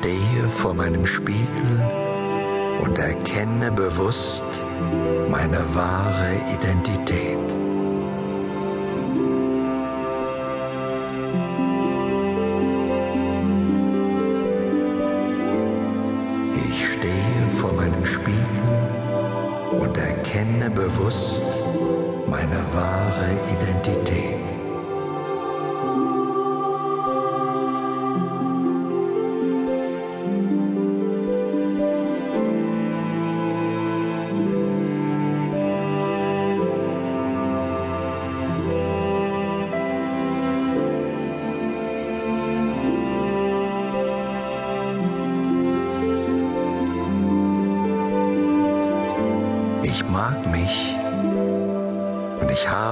stehe vor meinem Spiegel und erkenne bewusst meine wahre Identität. Ich stehe vor meinem Spiegel und erkenne bewusst meine wahre Identität.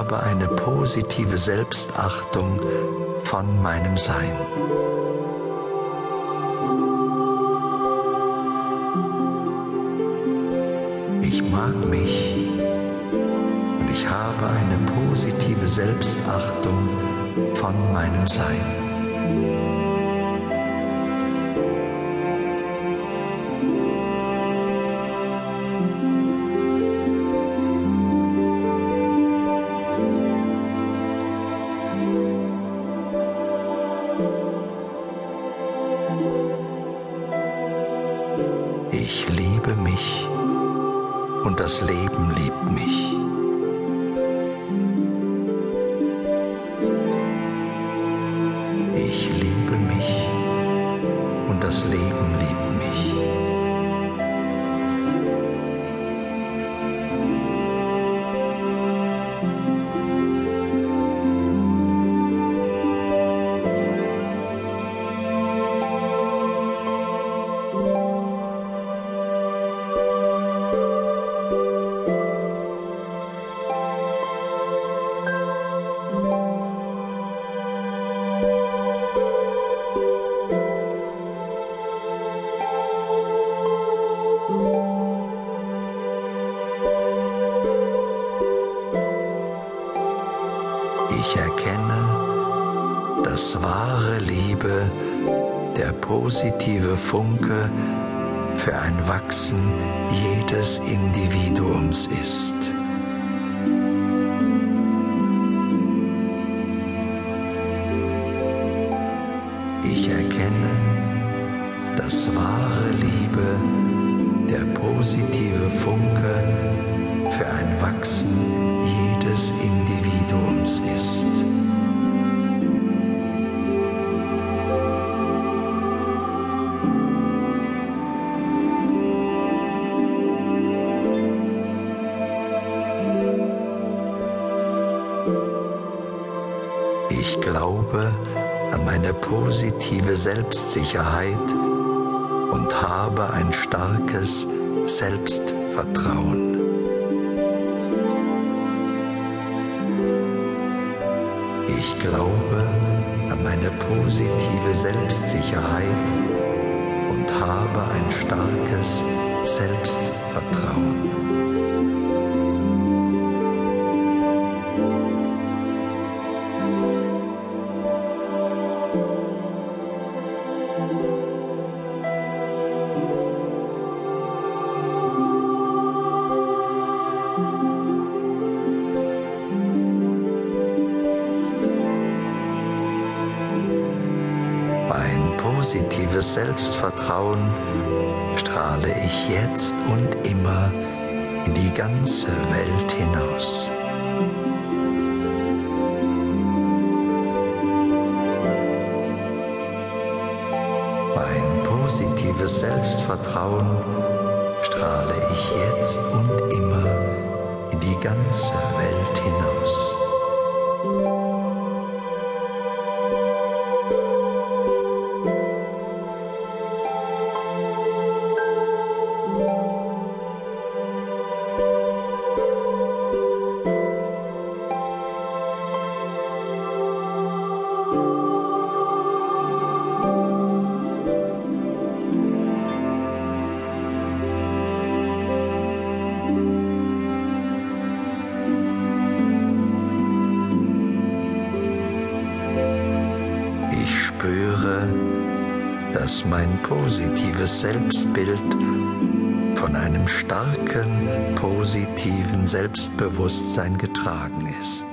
Habe eine positive Selbstachtung von meinem Sein. Ich mag mich und ich habe eine positive Selbstachtung von meinem Sein. Liebe mich und das Leben liebt mich. Ich liebe mich und das Leben liebt mich. Ich erkenne, dass wahre Liebe der positive Funke für ein Wachsen jedes Individuums ist. Ich erkenne, dass wahre Liebe der positive Funke für ein Wachsen Ich glaube an meine positive Selbstsicherheit und habe ein starkes Selbstvertrauen. Ich glaube an meine positive Selbstsicherheit und habe ein starkes Selbstvertrauen. Positives Selbstvertrauen strahle ich jetzt und immer in die ganze Welt hinaus. Mein positives Selbstvertrauen strahle ich jetzt und immer in die ganze Welt hinaus. Dass mein positives Selbstbild von einem starken, positiven Selbstbewusstsein getragen ist.